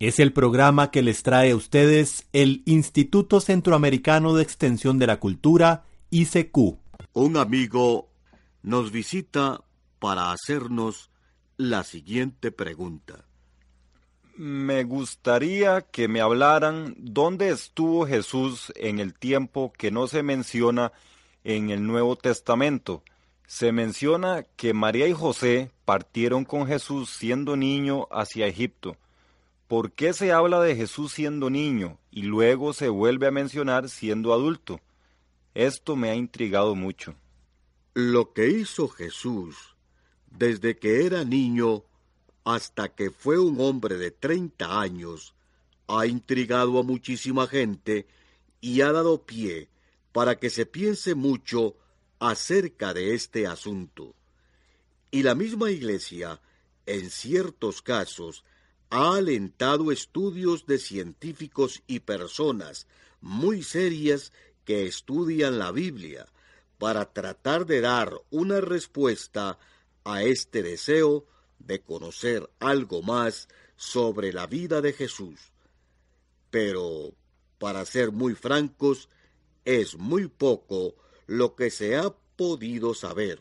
Es el programa que les trae a ustedes el Instituto Centroamericano de Extensión de la Cultura, ICQ. Un amigo nos visita para hacernos la siguiente pregunta. Me gustaría que me hablaran dónde estuvo Jesús en el tiempo que no se menciona en el Nuevo Testamento. Se menciona que María y José partieron con Jesús siendo niño hacia Egipto. ¿Por qué se habla de Jesús siendo niño y luego se vuelve a mencionar siendo adulto? Esto me ha intrigado mucho. Lo que hizo Jesús desde que era niño hasta que fue un hombre de treinta años ha intrigado a muchísima gente y ha dado pie para que se piense mucho acerca de este asunto. Y la misma Iglesia, en ciertos casos, ha alentado estudios de científicos y personas muy serias que estudian la Biblia para tratar de dar una respuesta a este deseo de conocer algo más sobre la vida de Jesús. Pero, para ser muy francos, es muy poco lo que se ha podido saber,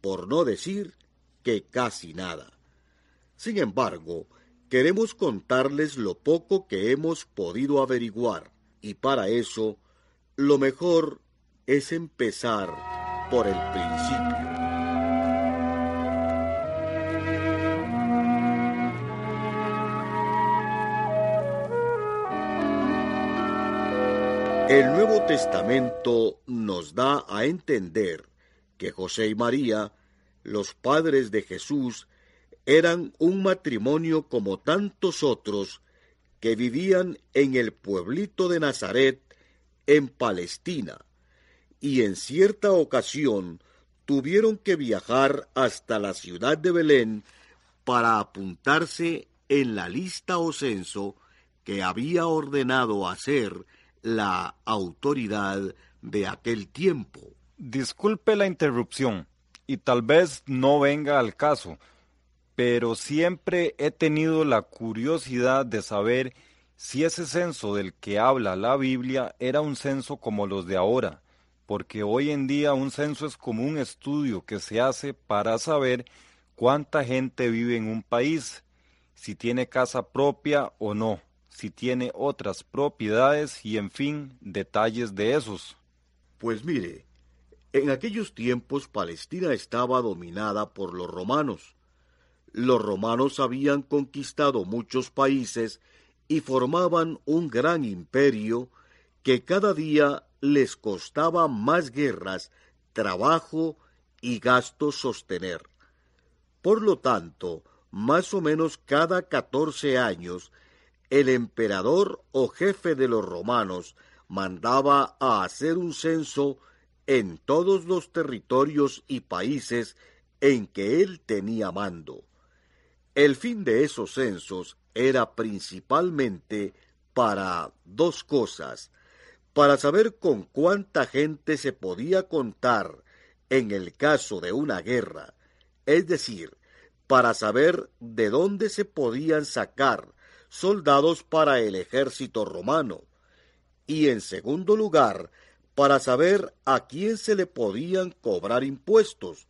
por no decir que casi nada. Sin embargo, queremos contarles lo poco que hemos podido averiguar, y para eso, lo mejor es empezar por el principio. El Nuevo Testamento nos da a entender que José y María, los padres de Jesús, eran un matrimonio como tantos otros que vivían en el pueblito de Nazaret, en Palestina, y en cierta ocasión tuvieron que viajar hasta la ciudad de Belén para apuntarse en la lista o censo que había ordenado hacer la autoridad de aquel tiempo. Disculpe la interrupción, y tal vez no venga al caso, pero siempre he tenido la curiosidad de saber si ese censo del que habla la Biblia era un censo como los de ahora, porque hoy en día un censo es como un estudio que se hace para saber cuánta gente vive en un país, si tiene casa propia o no si tiene otras propiedades y en fin, detalles de esos. Pues mire, en aquellos tiempos Palestina estaba dominada por los romanos. Los romanos habían conquistado muchos países y formaban un gran imperio que cada día les costaba más guerras, trabajo y gastos sostener. Por lo tanto, más o menos cada catorce años el emperador o jefe de los romanos mandaba a hacer un censo en todos los territorios y países en que él tenía mando. El fin de esos censos era principalmente para dos cosas, para saber con cuánta gente se podía contar en el caso de una guerra, es decir, para saber de dónde se podían sacar soldados para el ejército romano, y en segundo lugar, para saber a quién se le podían cobrar impuestos,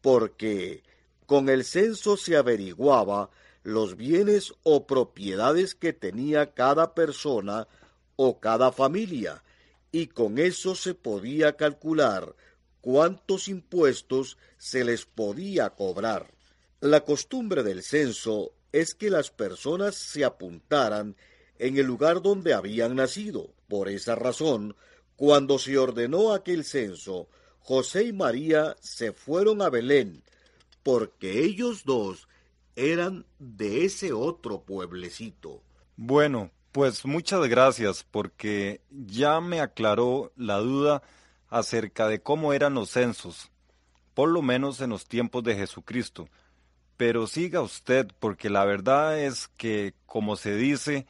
porque con el censo se averiguaba los bienes o propiedades que tenía cada persona o cada familia, y con eso se podía calcular cuántos impuestos se les podía cobrar. La costumbre del censo es que las personas se apuntaran en el lugar donde habían nacido. Por esa razón, cuando se ordenó aquel censo, José y María se fueron a Belén, porque ellos dos eran de ese otro pueblecito. Bueno, Pues muchas gracias porque ya me aclaró la duda acerca de cómo eran los censos, por lo menos en los tiempos de Jesucristo. Pero siga usted porque la verdad es que, como se dice,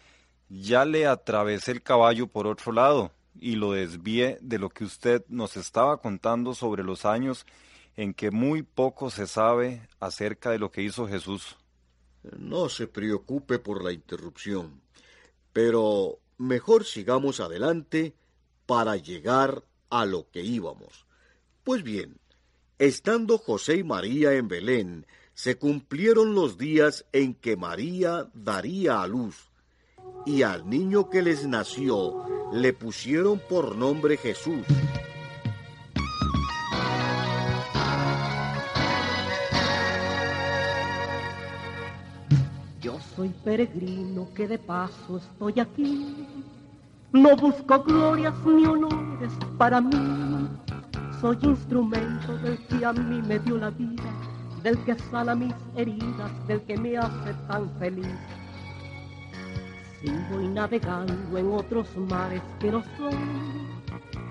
ya le atravesé el caballo por otro lado y lo desvié de lo que usted nos estaba contando sobre los años en que muy poco se sabe acerca de lo que hizo Jesús. No se preocupe por la interrupción, pero mejor sigamos adelante para llegar a lo que íbamos. Pues bien, estando José y María en Belén, se cumplieron los días en que María daría a luz, y al niño que les nació le pusieron por nombre Jesús peregrino que de paso estoy aquí. No busco glorias ni honores para mí. Soy instrumento del que a mí me dio la vida, del que sana mis heridas, del que me hace tan feliz. Si voy navegando en otros mares que no son,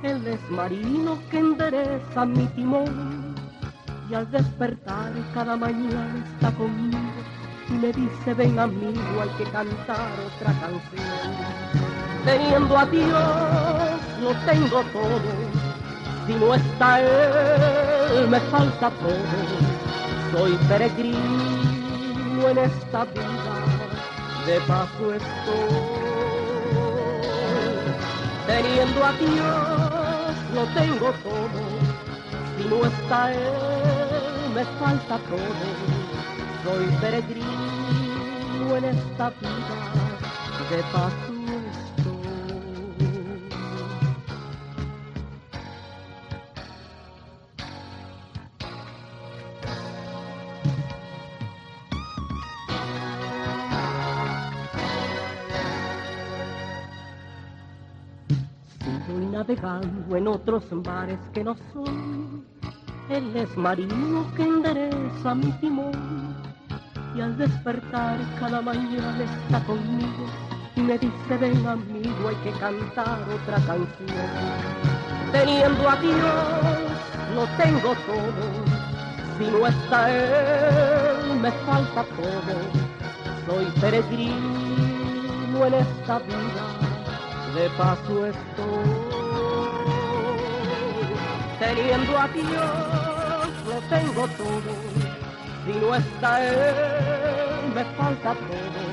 él es marino que endereza mi timón y al despertar cada mañana está conmigo y me dice ven amigo hay que cantar otra canción. Teniendo a Dios lo tengo todo, si no está Él me falta todo. Soy peregrino en esta vida, de paso estoy. Teniendo a Dios lo tengo todo, si no está Él me falta todo soy peregrino en esta vida de paso Sigo navegando en otros mares que no son. Él es marino que endereza mi timón y al despertar cada mañana está conmigo y me dice ven amigo hay que cantar otra canción teniendo a Dios lo tengo todo. Si no está él me falta todo. Soy peregrino en esta vida de paso estoy. Teniendo a Dios lo tengo todo si no está él, me falta todo.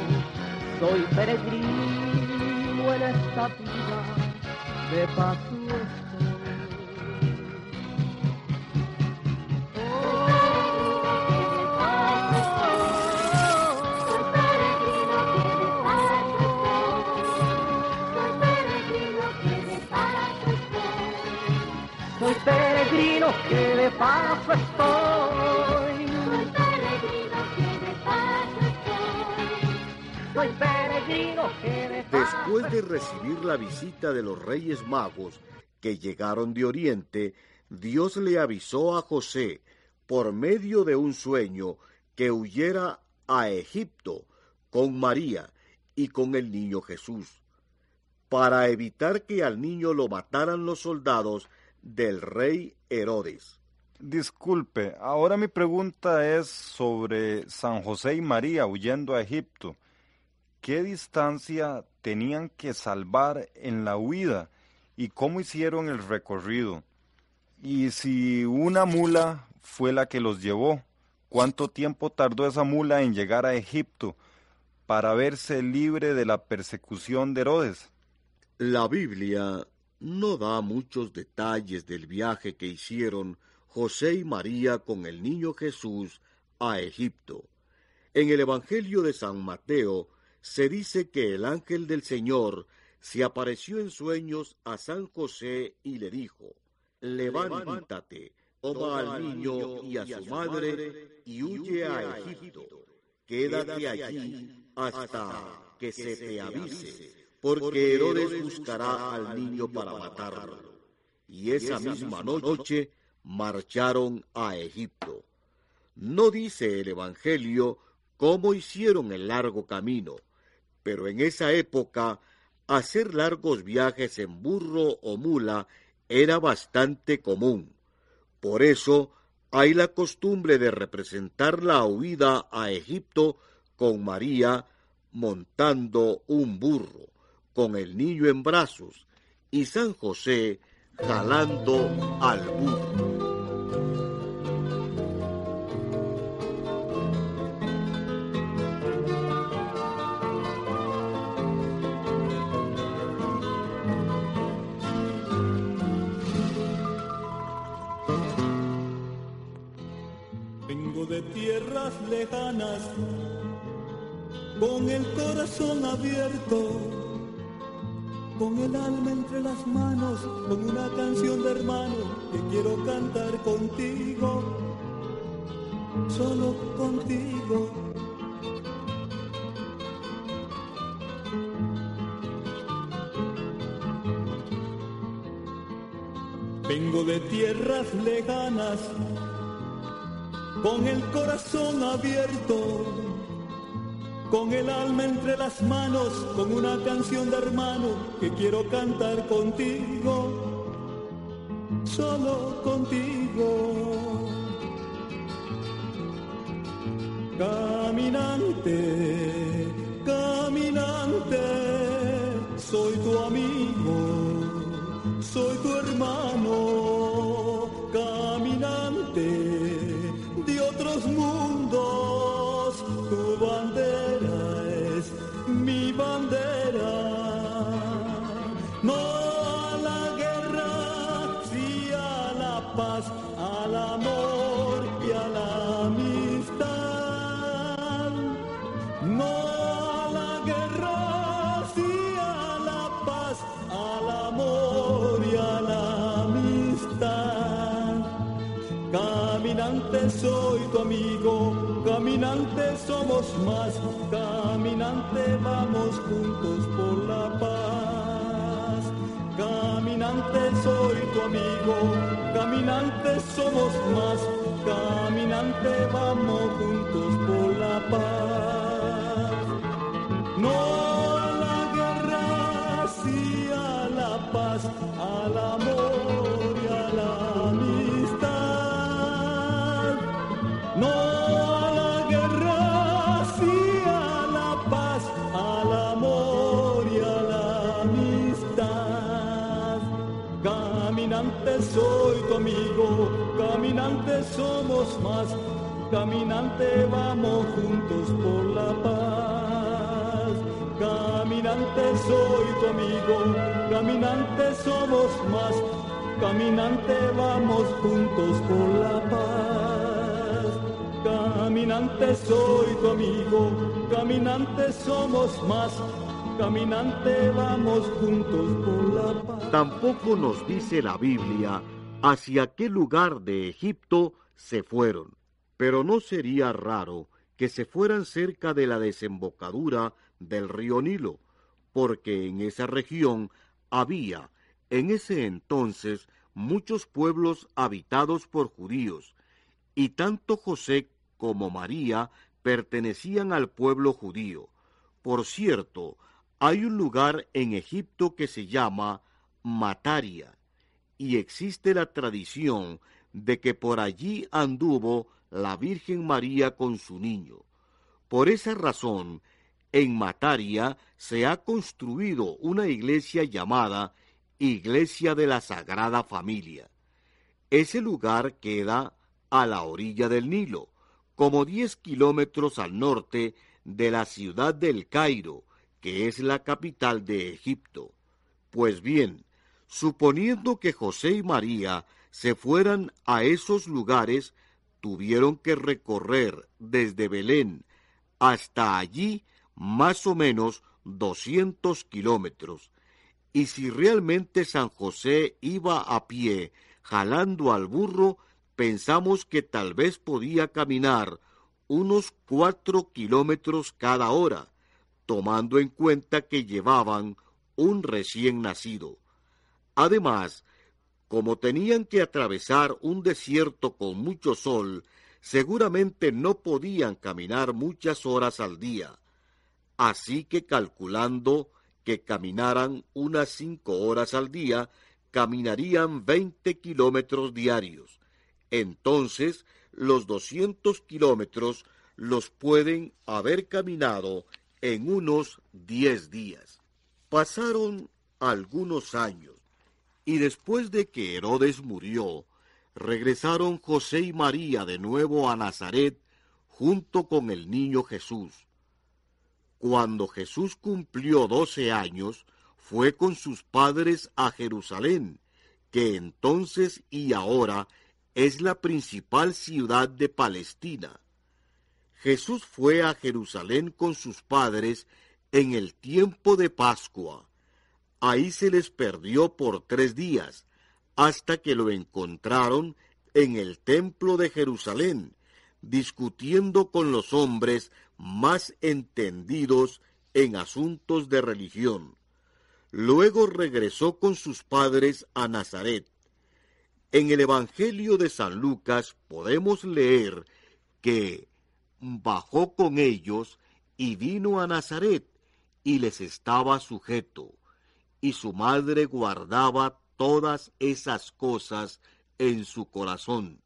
Soy peregrino en esta vida, de paso estoy. Soy peregrino que de paso estoy. Después de recibir la visita de los Reyes Magos que llegaron de Oriente, Dios le avisó a José, por medio de un sueño, que huyera a Egipto con María y con el niño Jesús, para evitar que al niño lo mataran los soldados del rey Herodes. Disculpe, ahora mi pregunta es sobre San José y María huyendo a Egipto qué distancia tenían que salvar en la huida y cómo hicieron el recorrido. Y si una mula fue la que los llevó, cuánto tiempo tardó esa mula en llegar a Egipto para verse libre de la persecución de Herodes. La Biblia no da muchos detalles del viaje que hicieron José y María con el niño Jesús a Egipto. En el Evangelio de San Mateo se dice que el ángel del Señor se apareció en sueños a San José y le dijo, levántate, toma al niño y a su madre y huye a Egipto. Quédate allí hasta que se te avise, porque Herodes buscará al niño para matarlo. Y esa misma noche marcharon a Egipto. No dice el Evangelio cómo hicieron el largo camino, pero en esa época hacer largos viajes en burro o mula era bastante común. Por eso hay la costumbre de representar la huida a Egipto con María montando un burro, con el niño en brazos, y San José jalando al burro. Tierras lejanas con el corazón abierto, con el alma entre las manos, con una canción de hermano que quiero cantar contigo, solo contigo. Vengo de tierras lejanas, con el corazón abierto con el alma entre las manos, con una canción de hermano que quiero cantar contigo, solo contigo. Caminante, caminante, soy tu amigo, soy tu hermano, más, caminante vamos juntos por la paz. Caminante soy tu amigo, caminante somos más, caminante vamos juntos por la paz. Caminante vamos juntos por la paz. Caminante soy tu amigo, caminante somos más, caminante vamos juntos por la paz. Caminante soy tu amigo, caminante somos más, caminante vamos juntos por la paz. Tampoco nos dice la Biblia hacia qué lugar de Egipto se fueron, pero no sería raro que se fueran cerca de la desembocadura del río Nilo, porque en esa región había en ese entonces muchos pueblos habitados por judíos, y tanto José como María pertenecían al pueblo judío. Por cierto, hay un lugar en Egipto que se llama Mataria, y existe la tradición de que por allí anduvo la Virgen María con su niño. Por esa razón, en Mataria se ha construido una iglesia llamada Iglesia de la Sagrada Familia. Ese lugar queda a la orilla del Nilo, como 10 kilómetros al norte de la ciudad del Cairo, que es la capital de Egipto. Pues bien, suponiendo que José y María se fueran a esos lugares, tuvieron que recorrer desde Belén hasta allí más o menos 200 kilómetros. Y si realmente San José iba a pie jalando al burro, pensamos que tal vez podía caminar unos cuatro kilómetros cada hora, tomando en cuenta que llevaban un recién nacido. Además, como tenían que atravesar un desierto con mucho sol, seguramente no podían caminar muchas horas al día. Así que calculando que caminaran unas cinco horas al día, caminarían 20 kilómetros diarios. Entonces, los 200 kilómetros los pueden haber caminado en unos 10 días. Pasaron algunos años, y después de que Herodes murió, regresaron José y María de nuevo a Nazaret junto con el niño Jesús. Cuando Jesús cumplió doce años, fue con sus padres a Jerusalén, que entonces y ahora es la principal ciudad de Palestina. Jesús fue a Jerusalén con sus padres en el tiempo de Pascua. Ahí se les perdió por tres días, hasta que lo encontraron en el templo de Jerusalén, discutiendo con los hombres más entendidos en asuntos de religión. Luego regresó con sus padres a Nazaret. En el Evangelio de San Lucas podemos leer que bajó con ellos y vino a Nazaret y les estaba sujeto, y su madre guardaba todas esas cosas en su corazón.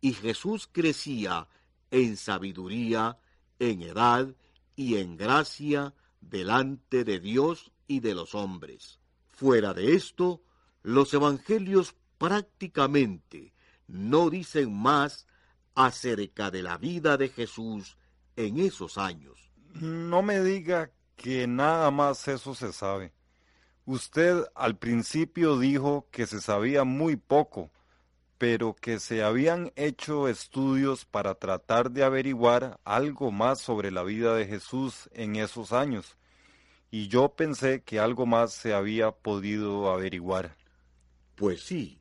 Y Jesús crecía en sabiduría, en edad y en gracia delante de Dios y de los hombres. Fuera de esto, los evangelios prácticamente no dicen más acerca de la vida de Jesús en esos años. No me diga que nada más eso se sabe. Usted al principio dijo que se sabía muy poco, pero que se habían hecho estudios para tratar de averiguar algo más sobre la vida de Jesús en esos años, y yo pensé que algo más se había podido averiguar. Pues sí,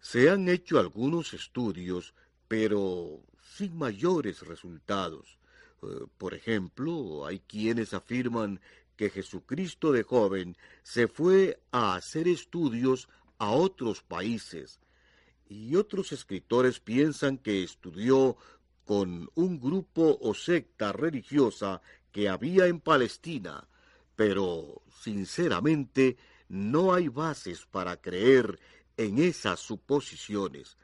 se han hecho algunos estudios, pero sin mayores resultados. Eh, por ejemplo, hay quienes afirman que Jesucristo de joven se fue a hacer estudios a otros países, y otros escritores piensan que estudió con un grupo o secta religiosa que había en Palestina, pero sinceramente no hay bases para creer en esas suposiciones.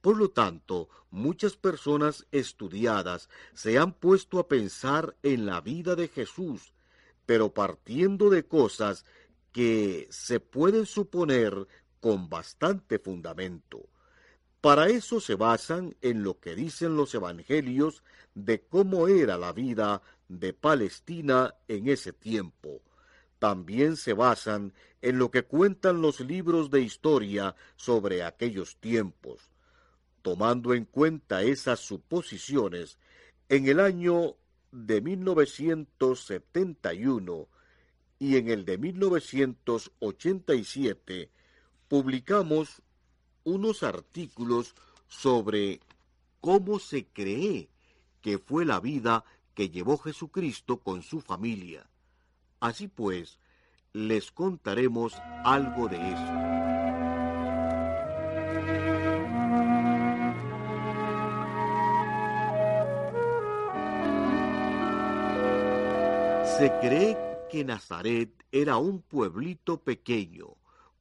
Por lo tanto, muchas personas estudiadas se han puesto a pensar en la vida de Jesús, pero partiendo de cosas que se pueden suponer con bastante fundamento. Para eso se basan en lo que dicen los evangelios de cómo era la vida de Palestina en ese tiempo. También se basan en lo que cuentan los libros de historia sobre aquellos tiempos. Tomando en cuenta esas suposiciones, en el año de 1971 y en el de 1987 publicamos unos artículos sobre cómo se cree que fue la vida que llevó Jesucristo con su familia. Así pues, les contaremos algo de eso. Se cree que Nazaret era un pueblito pequeño,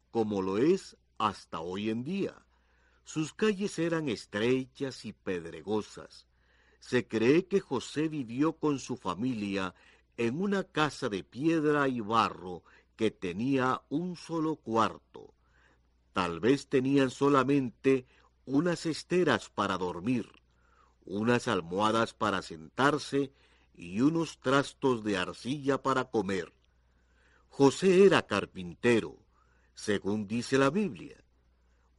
como lo es hasta hoy en día. Sus calles eran estrechas y pedregosas. Se cree que José vivió con su familia en una casa de piedra y barro que tenía un solo cuarto. Tal vez tenían solamente unas esteras para dormir, unas almohadas para sentarse y unos trastos de arcilla para comer. José era carpintero, según dice la Biblia.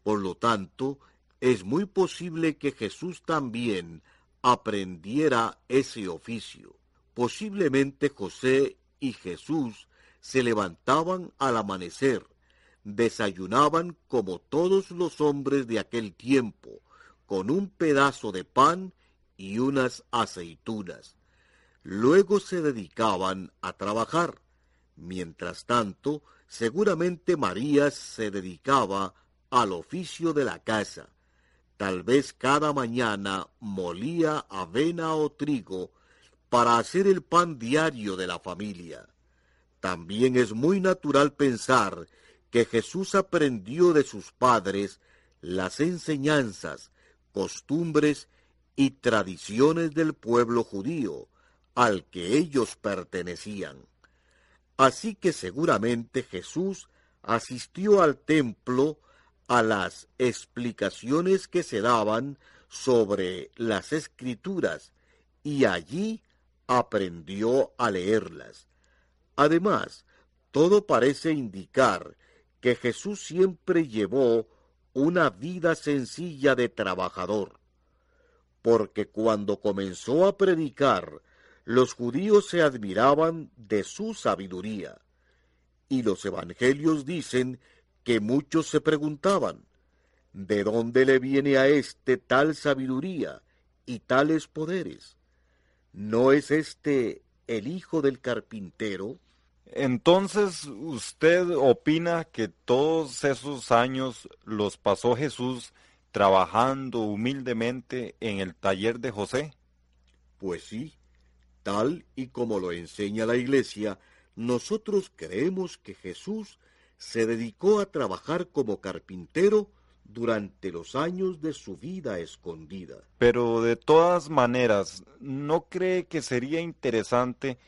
Por lo tanto, es muy posible que Jesús también aprendiera ese oficio. Posiblemente José y Jesús se levantaban al amanecer, desayunaban como todos los hombres de aquel tiempo, con un pedazo de pan y unas aceitunas. Luego se dedicaban a trabajar. Mientras tanto, seguramente María se dedicaba al oficio de la casa. Tal vez cada mañana molía avena o trigo para hacer el pan diario de la familia. También es muy natural pensar que Jesús aprendió de sus padres las enseñanzas, costumbres y tradiciones del pueblo judío al que ellos pertenecían. Así que seguramente Jesús asistió al templo a las explicaciones que se daban sobre las escrituras y allí aprendió a leerlas. Además, todo parece indicar que Jesús siempre llevó una vida sencilla de trabajador, porque cuando comenzó a predicar, los judíos se admiraban de su sabiduría, y los evangelios dicen que muchos se preguntaban, ¿de dónde le viene a éste tal sabiduría y tales poderes? ¿No es este el hijo del carpintero? Entonces, ¿usted opina que todos esos años los pasó Jesús trabajando humildemente en el taller de José? Pues sí, tal y como lo enseña la Iglesia, nosotros creemos que Jesús se dedicó a trabajar como carpintero durante los años de su vida escondida. Pero de todas maneras, ¿no cree que sería interesante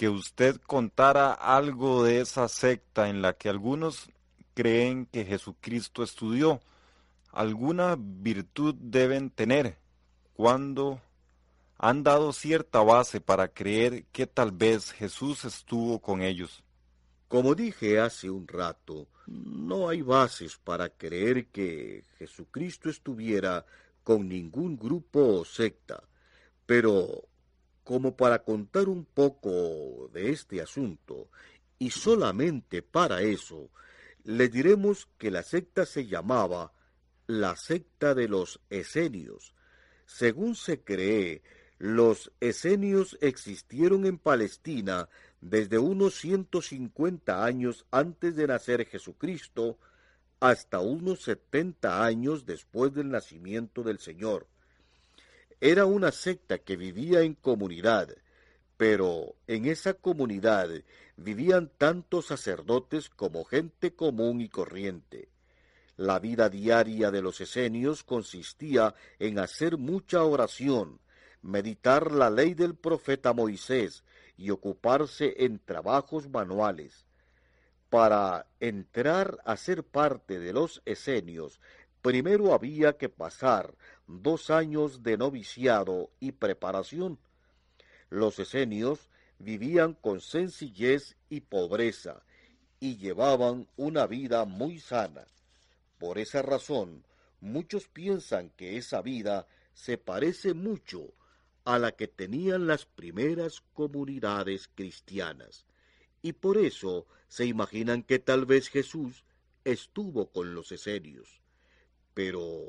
que usted contara algo de esa secta en la que algunos creen que Jesucristo estudió. Alguna virtud deben tener cuando han dado cierta base para creer que tal vez Jesús estuvo con ellos. Como dije hace un rato, no hay bases para creer que Jesucristo estuviera con ningún grupo o secta, pero como para contar un poco de este asunto, y solamente para eso, le diremos que la secta se llamaba la secta de los esenios. Según se cree, los esenios existieron en Palestina desde unos 150 años antes de nacer Jesucristo hasta unos 70 años después del nacimiento del Señor. Era una secta que vivía en comunidad, pero en esa comunidad vivían tanto sacerdotes como gente común y corriente. La vida diaria de los esenios consistía en hacer mucha oración, meditar la ley del profeta Moisés y ocuparse en trabajos manuales. Para entrar a ser parte de los esenios primero había que pasar dos años de noviciado y preparación. Los esenios vivían con sencillez y pobreza y llevaban una vida muy sana. Por esa razón, muchos piensan que esa vida se parece mucho a la que tenían las primeras comunidades cristianas, y por eso se imaginan que tal vez Jesús estuvo con los esenios. Pero,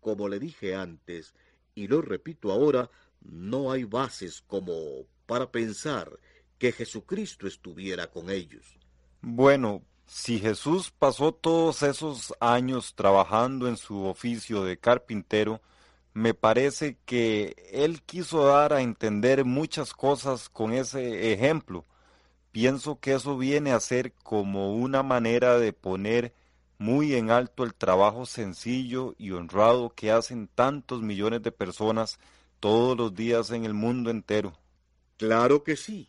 como le dije antes, y lo repito ahora, no hay bases como para pensar que Jesucristo estuviera con ellos. Bueno, si Jesús pasó todos esos años trabajando en su oficio de carpintero, me parece que él quiso dar a entender muchas cosas con ese ejemplo. Pienso que eso viene a ser como una manera de poner muy en alto el trabajo sencillo y honrado que hacen tantos millones de personas todos los días en el mundo entero. Claro que sí.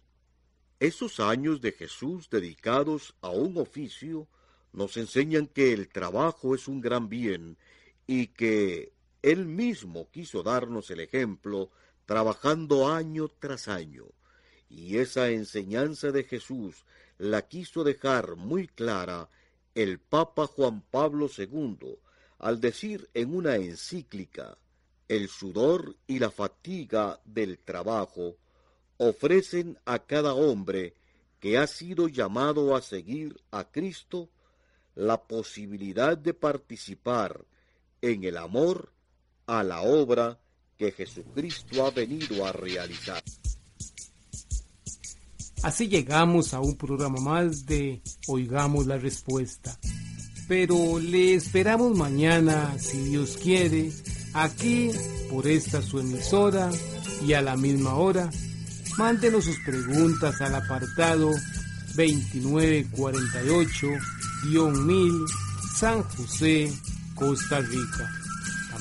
Esos años de Jesús dedicados a un oficio nos enseñan que el trabajo es un gran bien y que Él mismo quiso darnos el ejemplo trabajando año tras año. Y esa enseñanza de Jesús la quiso dejar muy clara el Papa Juan Pablo II al decir en una encíclica el sudor y la fatiga del trabajo ofrecen a cada hombre que ha sido llamado a seguir a Cristo la posibilidad de participar en el amor a la obra que Jesucristo ha venido a realizar. Así llegamos a un programa más de Oigamos la Respuesta. Pero le esperamos mañana, si Dios quiere, aquí por esta su emisora y a la misma hora. Mándenos sus preguntas al apartado 2948-1000 San José, Costa Rica.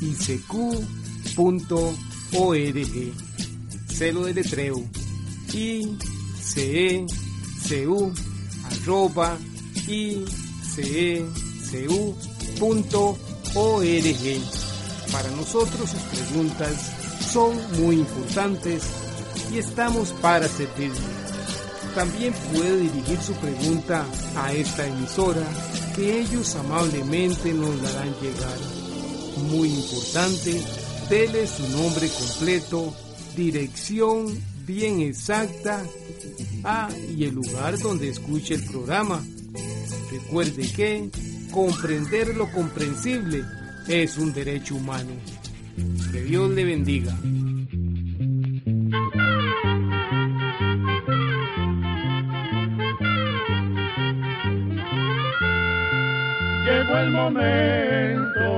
isq.org. Celo de letreo icecu arroba icecu.org. Para nosotros sus preguntas son muy importantes y estamos para servirle. También puede dirigir su pregunta a esta emisora que ellos amablemente nos la harán llegar. Muy importante, dele su nombre completo, dirección bien exacta ah, y el lugar donde escuche el programa. Recuerde que comprender lo comprensible es un derecho humano. Que Dios le bendiga. Llegó el momento